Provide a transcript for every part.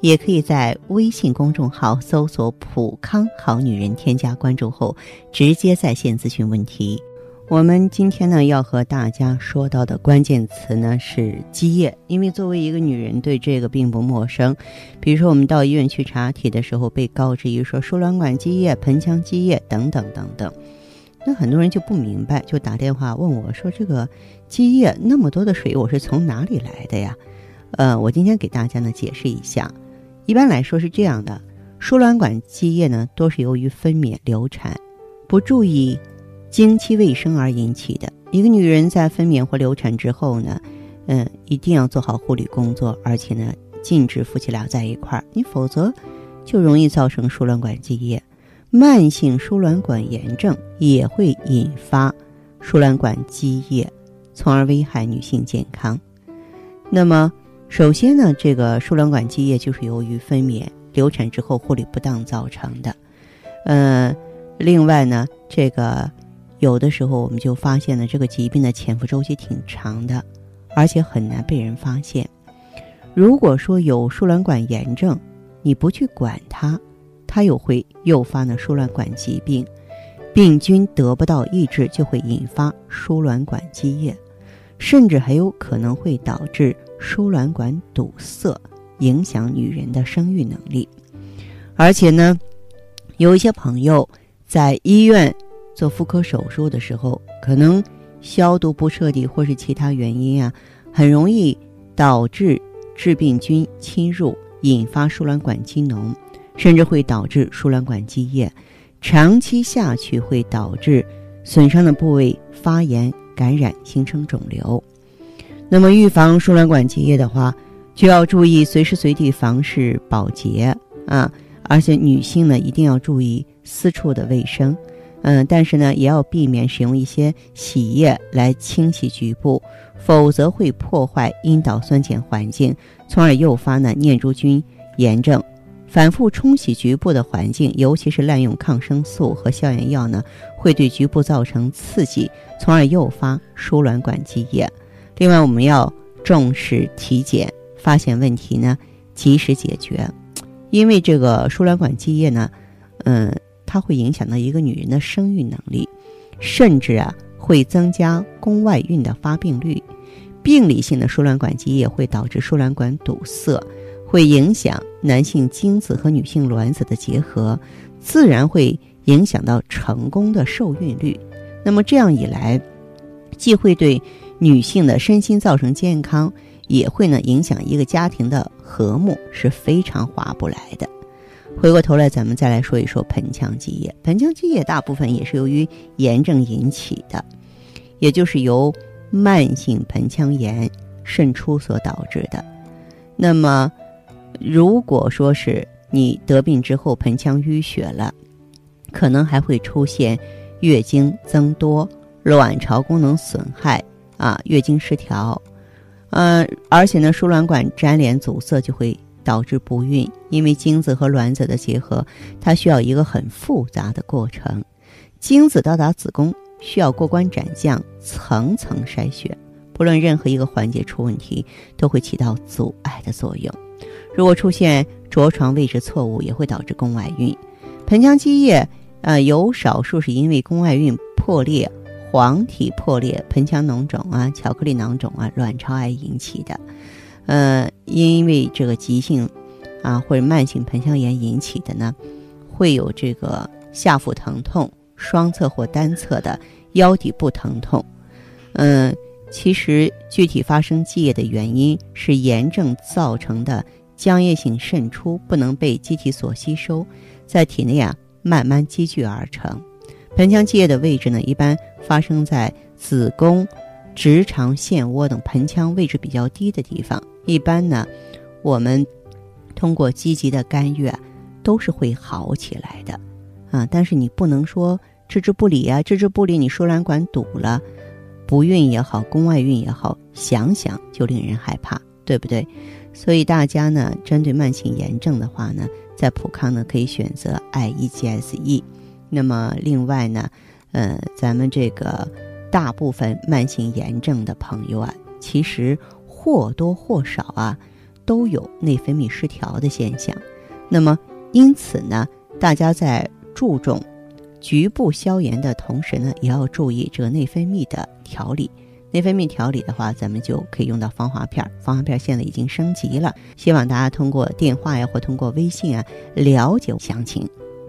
也可以在微信公众号搜索“普康好女人”，添加关注后直接在线咨询问题。我们今天呢要和大家说到的关键词呢是积液，因为作为一个女人对这个并不陌生。比如说我们到医院去查体的时候，被告知于说输卵管积液、盆腔积液等等等等，那很多人就不明白，就打电话问我说：“这个积液那么多的水，我是从哪里来的呀？”呃，我今天给大家呢解释一下。一般来说是这样的，输卵管积液呢，多是由于分娩、流产，不注意经期卫生而引起的。一个女人在分娩或流产之后呢，嗯，一定要做好护理工作，而且呢，禁止夫妻俩在一块儿，你否则就容易造成输卵管积液。慢性输卵管炎症也会引发输卵管积液，从而危害女性健康。那么，首先呢，这个输卵管积液就是由于分娩、流产之后护理不当造成的。嗯，另外呢，这个有的时候我们就发现呢，这个疾病的潜伏周期挺长的，而且很难被人发现。如果说有输卵管炎症，你不去管它，它又会诱发呢输卵管疾病，病菌得不到抑制，就会引发输卵管积液，甚至还有可能会导致。输卵管堵塞影响女人的生育能力，而且呢，有一些朋友在医院做妇科手术的时候，可能消毒不彻底，或是其他原因啊，很容易导致致病菌侵入，引发输卵管积脓，甚至会导致输卵管积液，长期下去会导致损伤的部位发炎、感染，形成肿瘤。那么，预防输卵管积液的话，就要注意随时随地房事保洁啊，而且女性呢一定要注意私处的卫生，嗯，但是呢也要避免使用一些洗液来清洗局部，否则会破坏阴道酸碱环境，从而诱发呢念珠菌炎症。反复冲洗局部的环境，尤其是滥用抗生素和消炎药呢，会对局部造成刺激，从而诱发输卵管积液。另外，我们要重视体检，发现问题呢，及时解决。因为这个输卵管积液呢，嗯，它会影响到一个女人的生育能力，甚至啊，会增加宫外孕的发病率。病理性的输卵管积液会导致输卵管堵塞，会影响男性精子和女性卵子的结合，自然会影响到成功的受孕率。那么这样一来，既会对女性的身心造成健康，也会呢影响一个家庭的和睦，是非常划不来的。回过头来，咱们再来说一说盆腔积液。盆腔积液大部分也是由于炎症引起的，也就是由慢性盆腔炎渗出所导致的。那么，如果说是你得病之后盆腔淤血了，可能还会出现月经增多、卵巢功能损害。啊，月经失调，嗯，而且呢，输卵管粘连阻塞就会导致不孕，因为精子和卵子的结合，它需要一个很复杂的过程。精子到达子宫需要过关斩将，层层筛选，不论任何一个环节出问题，都会起到阻碍的作用。如果出现着床位置错误，也会导致宫外孕。盆腔积液，呃，有少数是因为宫外孕破裂。黄体破裂、盆腔脓肿啊、巧克力囊肿啊、卵巢癌引起的，呃，因为这个急性啊或者慢性盆腔炎引起的呢，会有这个下腹疼痛、双侧或单侧的腰底部疼痛。嗯，其实具体发生积液的原因是炎症造成的浆液性渗出不能被机体所吸收，在体内啊慢慢积聚而成。盆腔积液的位置呢，一般发生在子宫、直肠、腺窝等盆腔位置比较低的地方。一般呢，我们通过积极的干预啊，都是会好起来的，啊，但是你不能说置之不理啊，置之不理，你输卵管堵了，不孕也好，宫外孕也好，想想就令人害怕，对不对？所以大家呢，针对慢性炎症的话呢，在普康呢可以选择 I E G S E。那么另外呢，呃，咱们这个大部分慢性炎症的朋友啊，其实或多或少啊。都有内分泌失调的现象，那么因此呢，大家在注重局部消炎的同时呢，也要注意这个内分泌的调理。内分泌调理的话，咱们就可以用到防滑片。儿。防滑片现在已经升级了，希望大家通过电话呀或通过微信啊了解详情。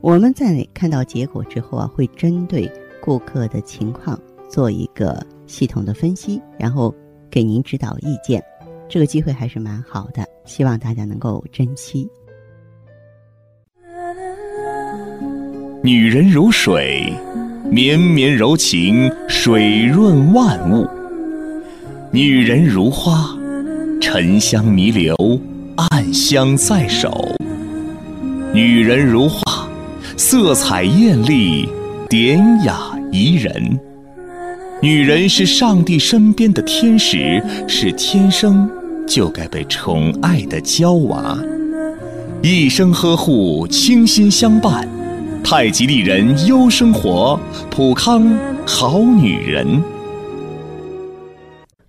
我们在看到结果之后啊，会针对顾客的情况做一个系统的分析，然后给您指导意见。这个机会还是蛮好的，希望大家能够珍惜。女人如水，绵绵柔情，水润万物；女人如花，沉香弥留，暗香在手；女人如花，色彩艳丽，典雅怡人。女人是上帝身边的天使，是天生就该被宠爱的娇娃，一生呵护，倾心相伴。太极丽人优生活，普康好女人。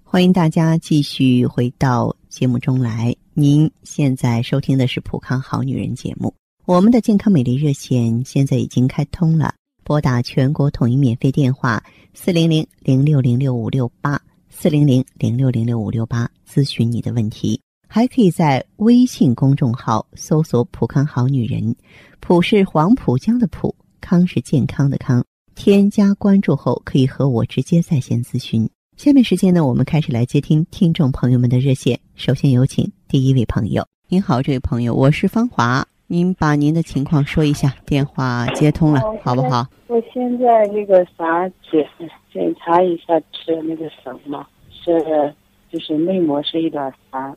欢迎大家继续回到节目中来。您现在收听的是普康好女人节目，我们的健康美丽热线现在已经开通了。拨打全国统一免费电话四零零零六零六五六八四零零零六零六五六八咨询你的问题，还可以在微信公众号搜索“浦康好女人”，浦是黄浦江的浦，康是健康的康。添加关注后，可以和我直接在线咨询。下面时间呢，我们开始来接听听众朋友们的热线。首先有请第一位朋友。您好，这位朋友，我是芳华。您把您的情况说一下，电话接通了，好不好？我现在那个啥检检查一下吃那个什么，是就是内膜是一点三，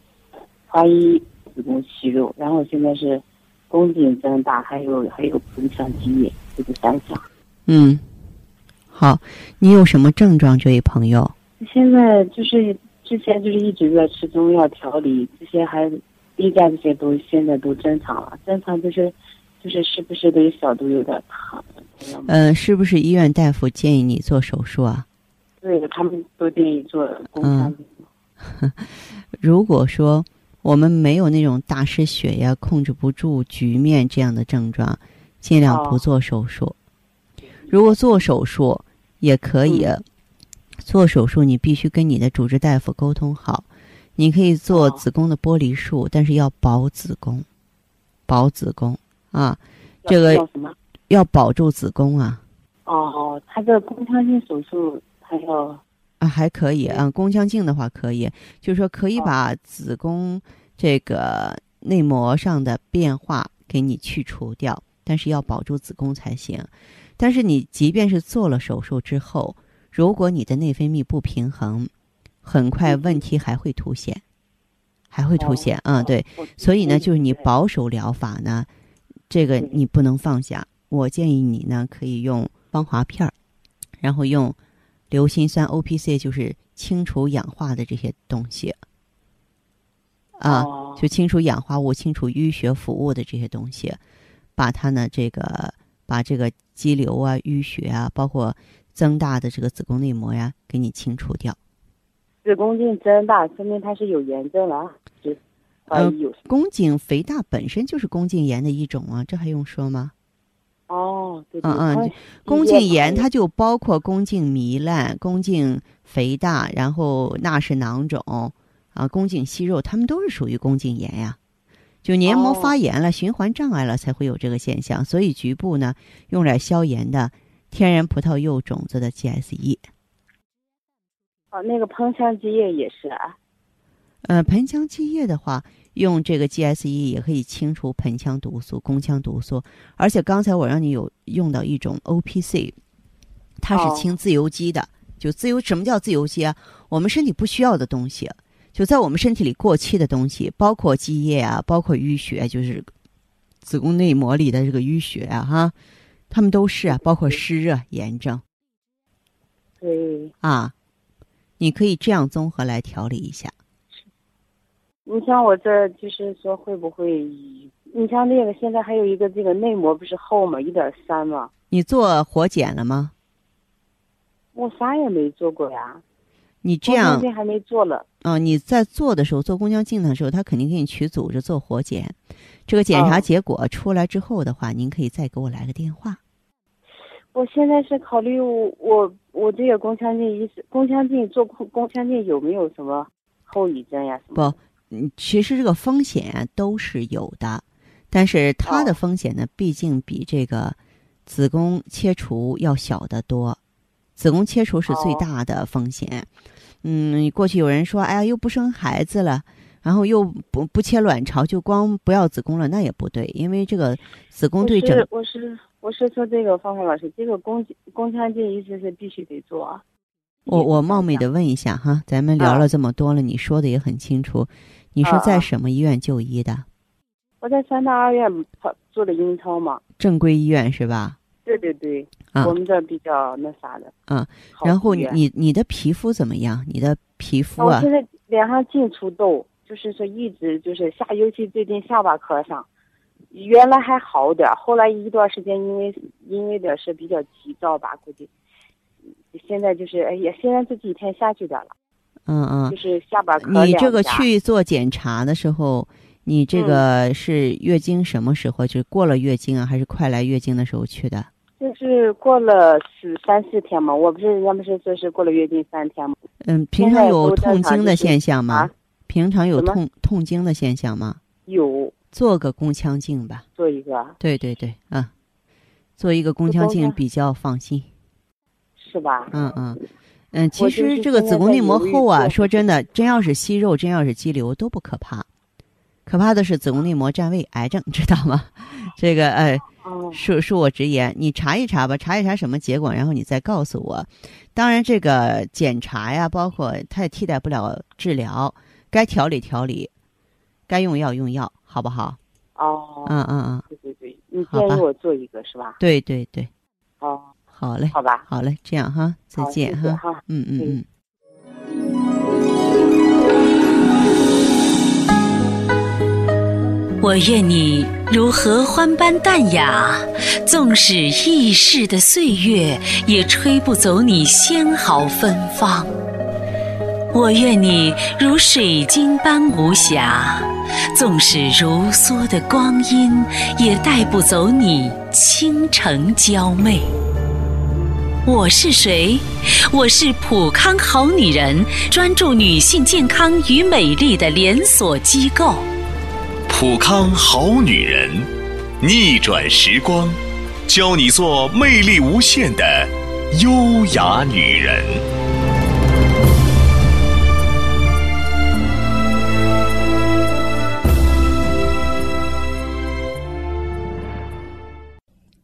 花一子宫息肉，然后现在是宫颈增大，还有还有盆腔积液，这个三项。嗯，好，你有什么症状，这位朋友？现在就是之前就是一直在吃中药调理，之前还。例假这些都现在都正常了，正常就是，就是是不是对小肚有点疼？嗯，是不是医院大夫建议你做手术啊？对他们都建议做宫腔镜。如果说我们没有那种大失血呀、控制不住局面这样的症状，尽量不做手术。如果做手术也可以，做手术你必须跟你的主治大夫沟通好。你可以做子宫的剥离术，但是要保子宫，保子宫啊，这个要保住子宫啊。哦哦，他这宫腔镜手术还要啊，还可以啊。宫腔镜的话可以，就是说可以把子宫这个内膜上的变化给你去除掉，但是要保住子宫才行。但是你即便是做了手术之后，如果你的内分泌不平衡。很快问题还会凸显，还会凸显嗯，对，所以呢，就是你保守疗法呢，这个你不能放下。我建议你呢，可以用芳华片儿，然后用硫辛酸 O P C，就是清除氧化的这些东西啊，就清除氧化物、清除淤血腐物的这些东西，把它呢，这个把这个肌瘤啊、淤血啊，包括增大的这个子宫内膜呀，给你清除掉。子宫颈增大，说明它是有炎症了。就，呃，宫颈肥大本身就是宫颈炎的一种啊，这还用说吗？哦，对嗯嗯，宫颈炎它就包括宫颈糜烂、宫颈肥大，然后纳氏囊肿啊、宫颈息肉，它们都是属于宫颈炎呀。就黏膜发炎了、循环障碍了，才会有这个现象。所以局部呢，用来消炎的天然葡萄柚种子的 GSE。哦，那个盆腔积液也是啊。呃，盆腔积液的话，用这个 GSE 也可以清除盆腔毒素、宫腔毒素。而且刚才我让你有用到一种 OPC，它是清自由基的。就自由什么叫自由基啊？我们身体不需要的东西，就在我们身体里过期的东西，包括积液啊，包括淤血，就是子宫内膜里的这个淤血啊，哈，它们都是啊，包括湿热、炎症。对。啊，你可以这样综合来调理一下。你像我这就是说会不会？你像那个现在还有一个这个内膜不是厚吗？一点三吗？你做活检了吗？我啥也没做过呀。你这样还没做了。啊，你在做的时候做宫腔镜的时候，他肯定给你取组织做活检。这个检查结果出来之后的话，您可以再给我来个电话。我现在是考虑我我我这个宫腔镜宫腔镜做宫宫腔镜有没有什么后遗症呀？不，嗯，其实这个风险都是有的，但是它的风险呢，毕竟比这个子宫切除要小得多。子宫切除是最大的风险。嗯，过去有人说，哎呀，又不生孩子了，然后又不不切卵巢，就光不要子宫了，那也不对，因为这个子宫对整。我是我是说这个芳芳老师，这个宫宫腔镜一直是必须得做。我我冒昧的问一下哈，咱们聊了这么多了，你说的也很清楚，你是在什么医院就医的？我在三大二院做的英超嘛。正规医院是吧？对对对，我们这比较那啥的。啊，然后你你的皮肤怎么样？你的皮肤啊？我现在脸上净出痘，就是说一直就是下，尤其最近下巴壳上，原来还好点后来一段时间因为因为的是比较急躁吧，估计现在就是哎呀，现在这几天下去点了。嗯嗯。就是下巴壳你这个去做检查的时候，你这个是月经什么时候？就是过了月经啊，还是快来月经的时候去的？就是过了四三四天嘛，我不是人家不是说是过了月经三天嘛？嗯，平常有痛经的现象吗？平常有痛痛经的现象吗？有。做个宫腔镜吧。做一个。对对对，啊，做一个宫腔镜比较放心。是吧？嗯嗯嗯，其实这个子宫内膜厚啊，说真的，真要是息肉，真要是肌瘤都不可怕，可怕的是子宫内膜占位，癌症，知道吗？这个哎。恕恕我直言，你查一查吧，查一查什么结果，然后你再告诉我。当然，这个检查呀，包括它也替代不了治疗，该调理调理，该用药用药，好不好？哦，嗯嗯嗯，对对对，你建议我做一个是吧？对对对，哦，好嘞，好吧，好嘞，这样哈，再见哈，嗯嗯嗯。我愿你如合欢般淡雅，纵使易逝的岁月，也吹不走你纤毫芬芳。我愿你如水晶般无瑕，纵使如梭的光阴，也带不走你倾城娇媚。我是谁？我是普康好女人，专注女性健康与美丽的连锁机构。普康好女人，逆转时光，教你做魅力无限的优雅女人。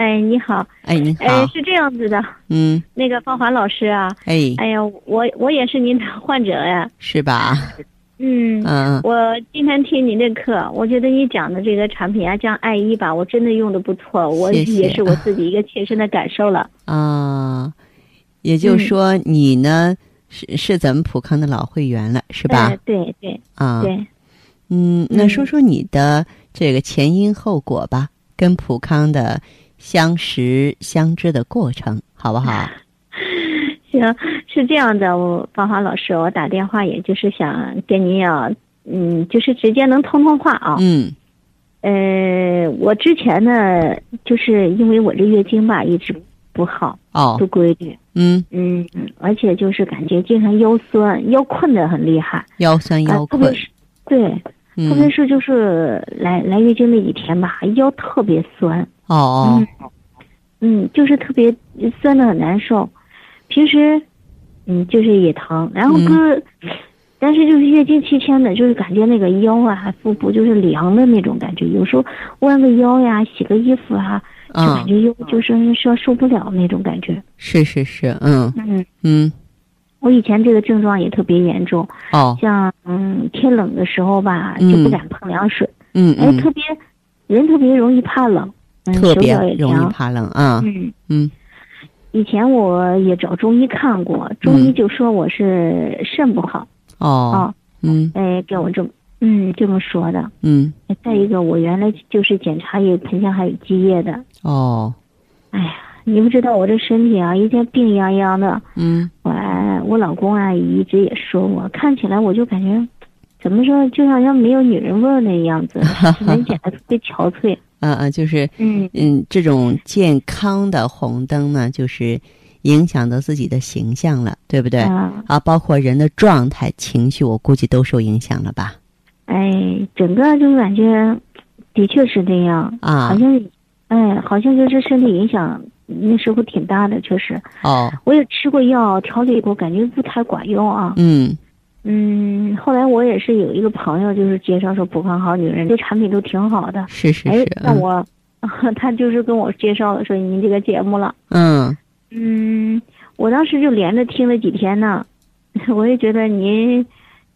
哎，你好，哎，你好，哎，是这样子的，嗯，那个芳华老师啊，哎，哎呀，我我也是您的患者呀，是吧？嗯嗯，我今天听您的课，我觉得你讲的这个产品啊，像爱伊吧，我真的用的不错，我也是我自己一个切身的感受了。啊，也就是说你呢是是咱们普康的老会员了，是吧？对对啊，对，嗯，那说说你的这个前因后果吧，跟普康的相识相知的过程，好不好？行，是这样的，我芳华老师，我打电话也就是想跟您要，嗯，就是直接能通通话啊。嗯。呃，我之前呢，就是因为我这月经吧一直不好，哦，不规律。嗯嗯，而且就是感觉经常腰酸，腰困的很厉害。腰酸腰困。对，特别是就是来来月经那几天吧，腰特别酸。哦哦。嗯，就是特别酸的很难受。平时，嗯，就是也疼，然后哥，但是就是月经期间的，就是感觉那个腰啊、腹部就是凉的那种感觉，有时候弯个腰呀、洗个衣服啊，就感觉又就是说受不了那种感觉。是是是，嗯嗯嗯，我以前这个症状也特别严重，哦，像嗯天冷的时候吧，就不敢碰凉水，嗯哎，特别人特别容易怕冷，特别容易怕冷啊，嗯嗯。以前我也找中医看过，中医就说我是肾不好。哦。嗯。哎，给我这么嗯这么说的。嗯。再一个，我原来就是检查有盆腔还有积液的。哦。哎呀，你不知道我这身体啊，一天病殃殃的。嗯。我我老公啊，一直也说我，看起来我就感觉，怎么说，就好像没有女人味儿那样子，人显得特别憔悴。嗯嗯，就是嗯嗯，这种健康的红灯呢，就是影响到自己的形象了，对不对？啊，包括人的状态、情绪，我估计都受影响了吧？哎，整个就感觉的确是这样啊，好像哎，好像就是身体影响那时候挺大的，确实。哦，我也吃过药调理过，感觉不太管用啊。嗯。嗯，后来我也是有一个朋友，就是介绍说普康好女人，这产品都挺好的。是是是。那我，他就是跟我介绍了说您这个节目了。嗯。嗯，我当时就连着听了几天呢，我也觉得您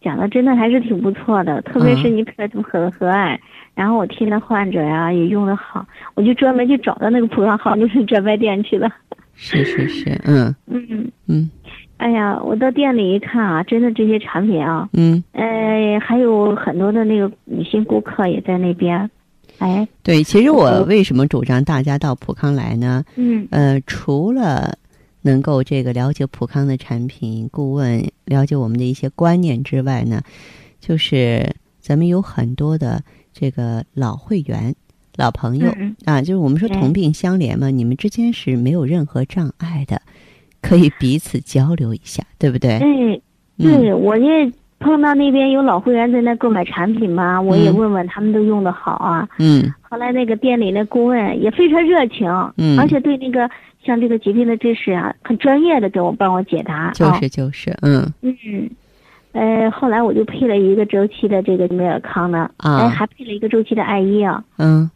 讲的真的还是挺不错的，特别是你态度很和蔼，然后我听的患者呀也用的好，我就专门去找到那个普康好女人专卖店去了。是是是，嗯。嗯嗯。哎呀，我到店里一看啊，真的这些产品啊，嗯，哎，还有很多的那个女性顾客也在那边，哎，对，其实我为什么主张大家到普康来呢？嗯，呃，除了能够这个了解普康的产品、顾问，了解我们的一些观念之外呢，就是咱们有很多的这个老会员、老朋友啊，就是我们说同病相怜嘛，你们之间是没有任何障碍的。可以彼此交流一下，对不对？对，对，我也碰到那边有老会员在那购买产品嘛，我也问问他们都用的好啊。嗯。后来那个店里那顾问也非常热情，嗯，而且对那个像这个疾病的知识啊，很专业的给我帮我解答。就是就是，嗯。嗯，呃，后来我就配了一个周期的这个美尔康呢，哎，还配了一个周期的艾依啊。嗯。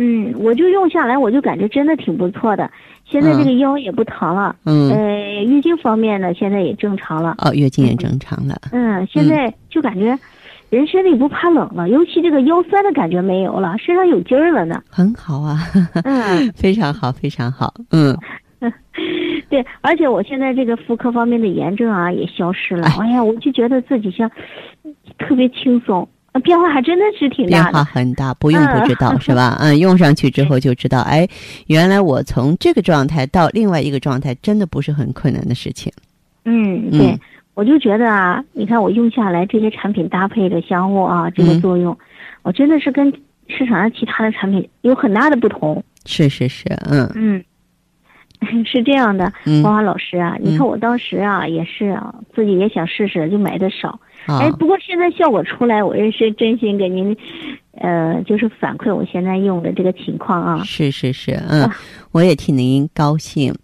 嗯，我就用下来，我就感觉真的挺不错的。现在这个腰也不疼了，嗯，呃，月经方面呢，现在也正常了。哦，月经也正常了。嗯，现在就感觉人身体不怕冷了，尤其这个腰酸的感觉没有了，身上有劲儿了呢。很好啊，嗯，非常好，非常好。嗯，对，而且我现在这个妇科方面的炎症啊也消失了。哎呀，我就觉得自己像特别轻松。变化还真的是挺大，变化很大，不用不知道 是吧？嗯，用上去之后就知道，哎，原来我从这个状态到另外一个状态，真的不是很困难的事情。嗯，对，我就觉得啊，你看我用下来这些产品搭配的相互啊，这个作用，我真的是跟市场上其他的产品有很大的不同。是是是，嗯嗯，是这样的，花花老师啊，你看我当时啊也是啊，自己也想试试，就买的少。哎，不过现在效果出来，我也是真心给您，呃，就是反馈我现在用的这个情况啊。是是是，嗯，我也替您高兴，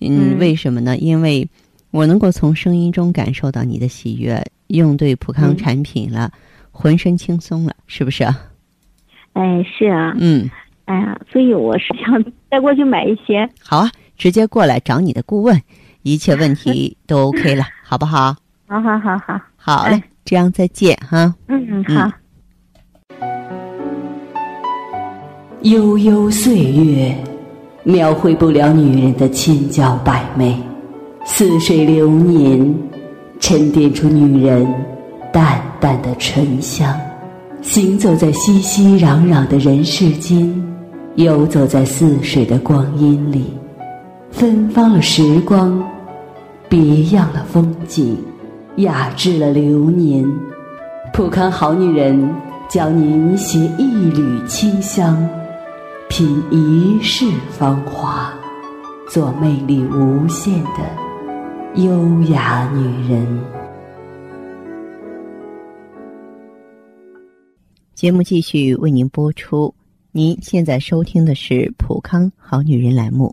嗯，为什么呢？因为我能够从声音中感受到你的喜悦，用对普康产品了，浑身轻松了，是不是啊？哎，是啊，嗯，哎呀，所以我是想再过去买一些。好啊，直接过来找你的顾问，一切问题 都 OK 了，好不好？好好好好，好嘞。这样再见哈。嗯好。悠悠岁月，描绘不了女人的千娇百媚；似水流年，沉淀出女人淡淡的醇香。行走在熙熙攘攘的人世间，游走在似水的光阴里，芬芳了时光，别样了风景，雅致了流年。普康好女人教您携一缕清香，品一世芳华，做魅力无限的优雅女人。节目继续为您播出。您现在收听的是《普康好女人》栏目，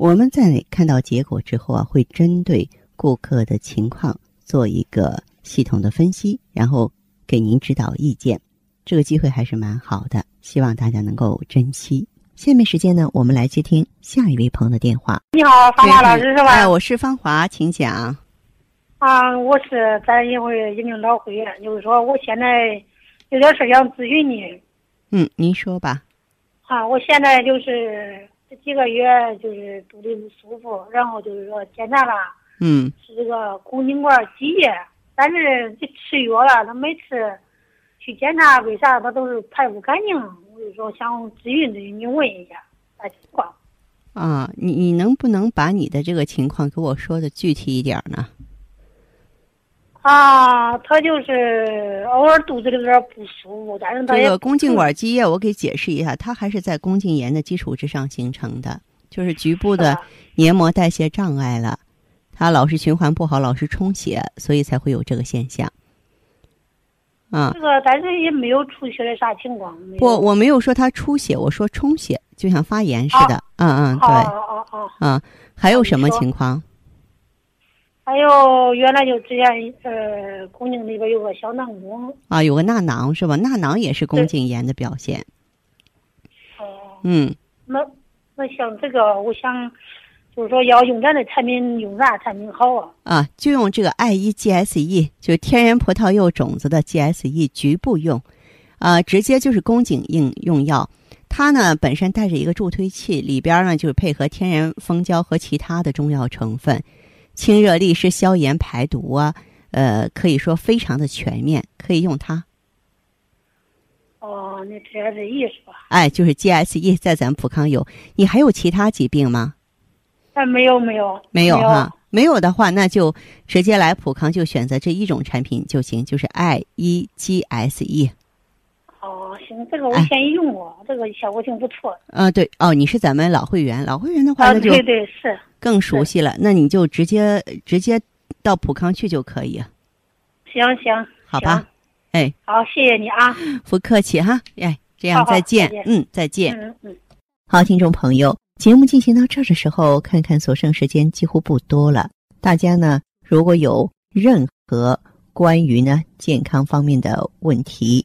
我们在看到结果之后啊，会针对顾客的情况做一个系统的分析，然后给您指导意见。这个机会还是蛮好的，希望大家能够珍惜。下面时间呢，我们来接听下一位朋友的电话。你好，芳华老师是吧？哎，我是芳华，请讲。啊，我是咱一会一领导会员，就是说我现在有点事想咨询你。嗯，您说吧。啊，我现在就是这几个月就是肚里不舒服，然后就是说检查了，嗯，是这个宫颈管积液，但是这吃药了，他每次去检查，为啥他都是排不干净？我就说想咨询咨询你，问一下啥情况。啊，你你能不能把你的这个情况给我说的具体一点呢？啊，他就是偶尔肚子里有点不舒服，但是他这个宫颈管积液，我给解释一下，它还是在宫颈炎的基础之上形成的，就是局部的黏膜代谢障碍了，它老是循环不好，老是充血，所以才会有这个现象。啊，这个但是也没有出血的啥情况。不，我没有说它出血，我说充血，就像发炎似的。嗯嗯，对。哦哦哦。啊，还有什么情况？还有原来就之前呃宫颈里边有个小囊肿啊，有个纳囊是吧？纳囊也是宫颈炎的表现。哦。嗯。那那像这个，我想就是说要用咱的产品，用啥产品好啊？啊，就用这个 I 一 GSE，就是天然葡萄柚种子的 GSE 局部用，啊，直接就是宫颈应用药。它呢本身带着一个助推器，里边呢就是配合天然蜂胶和其他的中药成分。清热利湿、消炎排毒啊，呃，可以说非常的全面，可以用它。哦，那 GSE 是吧？哎，就是 GSE，在咱们普康有。你还有其他疾病吗？啊，没有，没有，没有哈。没有的话，那就直接来普康，就选择这一种产品就行，就是 I 一 GSE。哦，行，这个我以前也用过，这个效果挺不错的。啊，对，哦，你是咱们老会员，老会员的话那就对对是。更熟悉了，那你就直接直接到普康去就可以。行行，好吧，哎，好，谢谢你啊，不客气哈，哎，这样再见，嗯，再见，嗯嗯。好，听众朋友，节目进行到这儿的时候，看看所剩时间几乎不多了。大家呢，如果有任何关于呢健康方面的问题，